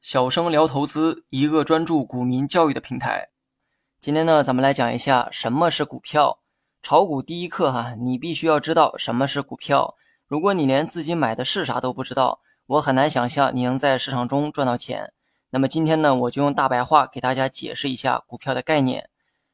小生聊投资，一个专注股民教育的平台。今天呢，咱们来讲一下什么是股票。炒股第一课哈，你必须要知道什么是股票。如果你连自己买的是啥都不知道，我很难想象你能在市场中赚到钱。那么今天呢，我就用大白话给大家解释一下股票的概念。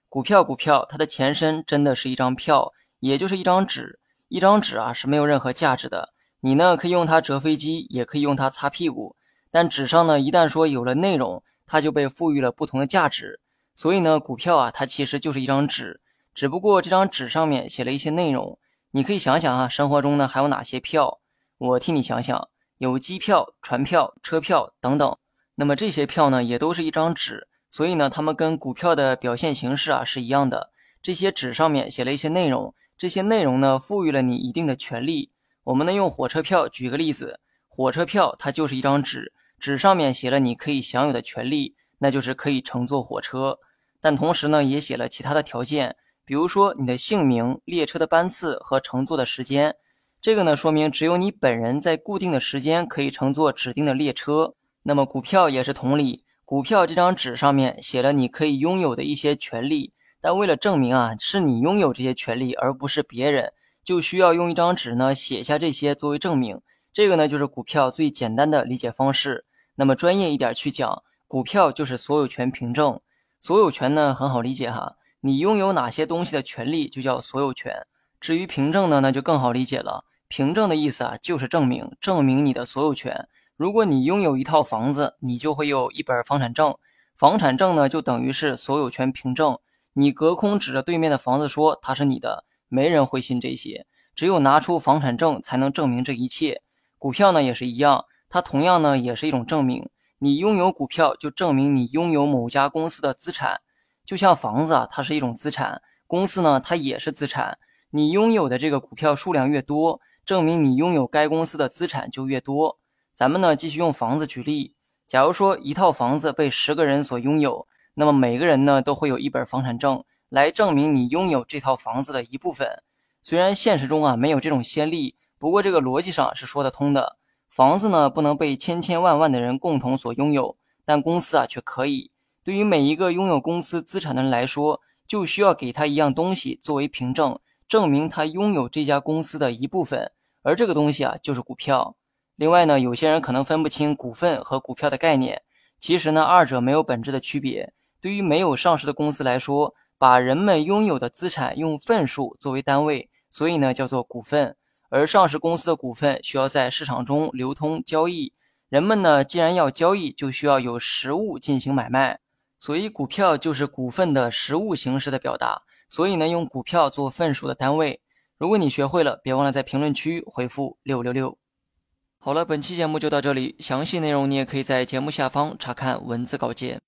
股票，股票，它的前身真的是一张票，也就是一张纸。一张纸啊是没有任何价值的，你呢可以用它折飞机，也可以用它擦屁股。但纸上呢，一旦说有了内容，它就被赋予了不同的价值。所以呢，股票啊，它其实就是一张纸。只不过这张纸上面写了一些内容，你可以想想啊，生活中呢还有哪些票？我替你想想，有机票、船票、车票等等。那么这些票呢，也都是一张纸，所以呢，它们跟股票的表现形式啊是一样的。这些纸上面写了一些内容，这些内容呢赋予了你一定的权利。我们呢用火车票举个例子，火车票它就是一张纸，纸上面写了你可以享有的权利，那就是可以乘坐火车，但同时呢也写了其他的条件。比如说你的姓名、列车的班次和乘坐的时间，这个呢说明只有你本人在固定的时间可以乘坐指定的列车。那么股票也是同理，股票这张纸上面写了你可以拥有的一些权利，但为了证明啊是你拥有这些权利而不是别人，就需要用一张纸呢写下这些作为证明。这个呢就是股票最简单的理解方式。那么专业一点去讲，股票就是所有权凭证。所有权呢很好理解哈。你拥有哪些东西的权利就叫所有权。至于凭证呢，那就更好理解了。凭证的意思啊，就是证明，证明你的所有权。如果你拥有一套房子，你就会有一本房产证。房产证呢，就等于是所有权凭证。你隔空指着对面的房子说它是你的，没人会信这些。只有拿出房产证才能证明这一切。股票呢也是一样，它同样呢也是一种证明。你拥有股票，就证明你拥有某家公司的资产。就像房子啊，它是一种资产；公司呢，它也是资产。你拥有的这个股票数量越多，证明你拥有该公司的资产就越多。咱们呢，继续用房子举例。假如说一套房子被十个人所拥有，那么每个人呢都会有一本房产证来证明你拥有这套房子的一部分。虽然现实中啊没有这种先例，不过这个逻辑上是说得通的。房子呢不能被千千万万的人共同所拥有，但公司啊却可以。对于每一个拥有公司资产的人来说，就需要给他一样东西作为凭证，证明他拥有这家公司的一部分，而这个东西啊就是股票。另外呢，有些人可能分不清股份和股票的概念，其实呢，二者没有本质的区别。对于没有上市的公司来说，把人们拥有的资产用份数作为单位，所以呢叫做股份。而上市公司的股份需要在市场中流通交易，人们呢既然要交易，就需要有实物进行买卖。所以股票就是股份的实物形式的表达，所以呢，用股票做份数的单位。如果你学会了，别忘了在评论区回复六六六。好了，本期节目就到这里，详细内容你也可以在节目下方查看文字稿件。